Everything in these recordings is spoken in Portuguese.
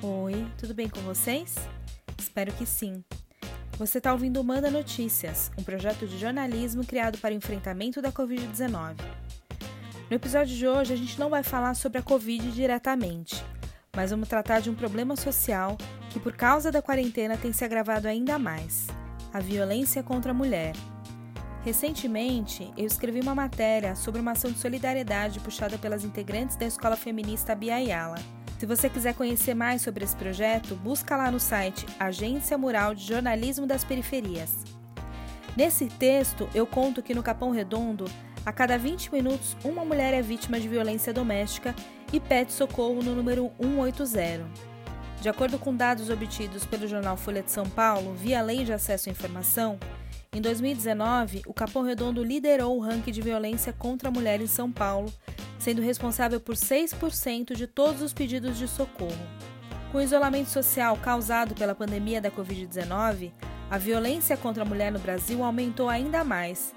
Oi, tudo bem com vocês? Espero que sim. Você está ouvindo o Manda Notícias, um projeto de jornalismo criado para o enfrentamento da Covid-19. No episódio de hoje, a gente não vai falar sobre a Covid diretamente, mas vamos tratar de um problema social que, por causa da quarentena, tem se agravado ainda mais: a violência contra a mulher. Recentemente, eu escrevi uma matéria sobre uma ação de solidariedade puxada pelas integrantes da escola feminista Bia Yala se você quiser conhecer mais sobre esse projeto, busca lá no site Agência Mural de Jornalismo das Periferias. Nesse texto, eu conto que no Capão Redondo, a cada 20 minutos, uma mulher é vítima de violência doméstica e pede socorro no número 180. De acordo com dados obtidos pelo jornal Folha de São Paulo, via Lei de Acesso à Informação, em 2019, o Capão Redondo liderou o ranking de violência contra a mulher em São Paulo, sendo responsável por 6% de todos os pedidos de socorro. Com o isolamento social causado pela pandemia da Covid-19, a violência contra a mulher no Brasil aumentou ainda mais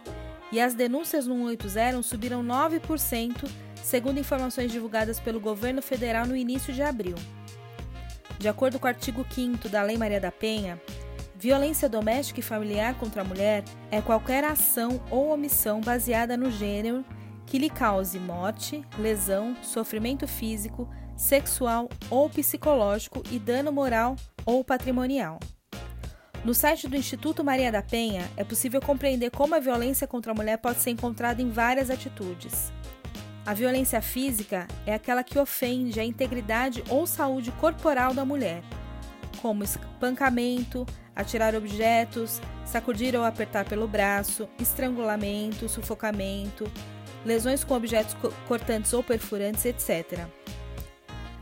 e as denúncias no 180 subiram 9%, segundo informações divulgadas pelo governo federal no início de abril. De acordo com o artigo 5 da Lei Maria da Penha, violência doméstica e familiar contra a mulher é qualquer ação ou omissão baseada no gênero que lhe cause morte, lesão, sofrimento físico, sexual ou psicológico e dano moral ou patrimonial. No site do Instituto Maria da Penha é possível compreender como a violência contra a mulher pode ser encontrada em várias atitudes. A violência física é aquela que ofende a integridade ou saúde corporal da mulher, como espancamento, atirar objetos, sacudir ou apertar pelo braço, estrangulamento, sufocamento, lesões com objetos cortantes ou perfurantes, etc.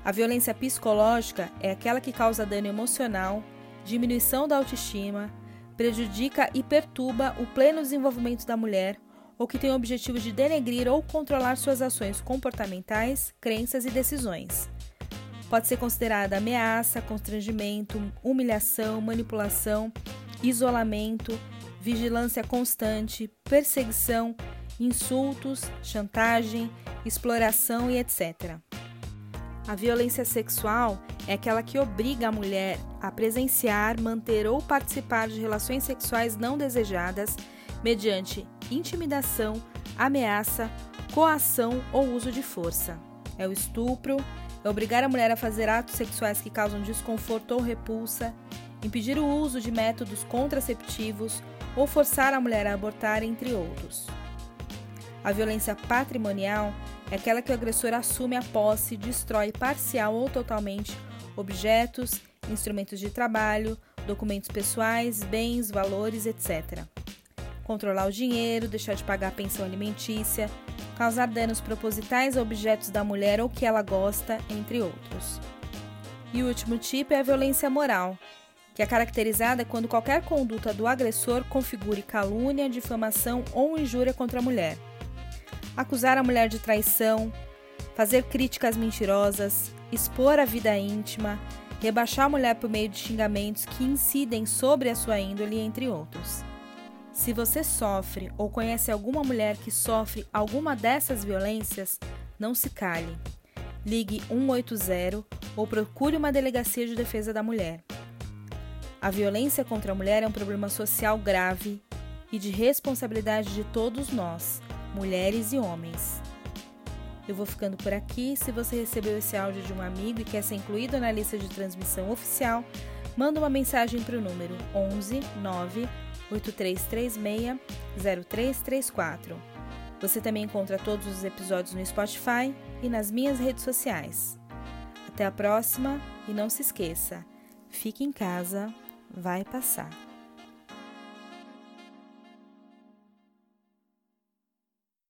A violência psicológica é aquela que causa dano emocional, diminuição da autoestima, prejudica e perturba o pleno desenvolvimento da mulher ou que tem o objetivo de denegrir ou controlar suas ações comportamentais, crenças e decisões. Pode ser considerada ameaça, constrangimento, humilhação, manipulação, isolamento, vigilância constante, perseguição, insultos, chantagem, exploração e etc. A violência sexual é aquela que obriga a mulher a presenciar, manter ou participar de relações sexuais não desejadas mediante intimidação, ameaça, coação ou uso de força. É o estupro, é obrigar a mulher a fazer atos sexuais que causam desconforto ou repulsa, impedir o uso de métodos contraceptivos ou forçar a mulher a abortar, entre outros. A violência patrimonial é aquela que o agressor assume a posse, destrói parcial ou totalmente objetos, instrumentos de trabalho, documentos pessoais, bens, valores, etc. Controlar o dinheiro, deixar de pagar a pensão alimentícia, causar danos propositais a objetos da mulher ou que ela gosta, entre outros. E o último tipo é a violência moral, que é caracterizada quando qualquer conduta do agressor configure calúnia, difamação ou injúria contra a mulher acusar a mulher de traição, fazer críticas mentirosas, expor a vida íntima, rebaixar a mulher por meio de xingamentos que incidem sobre a sua índole, entre outros. Se você sofre ou conhece alguma mulher que sofre alguma dessas violências, não se cale. Ligue 180 ou procure uma delegacia de defesa da mulher. A violência contra a mulher é um problema social grave e de responsabilidade de todos nós mulheres e homens. Eu vou ficando por aqui. Se você recebeu esse áudio de um amigo e quer ser incluído na lista de transmissão oficial, manda uma mensagem para o número 11 9 8336 0334. Você também encontra todos os episódios no Spotify e nas minhas redes sociais. Até a próxima e não se esqueça: fique em casa, vai passar.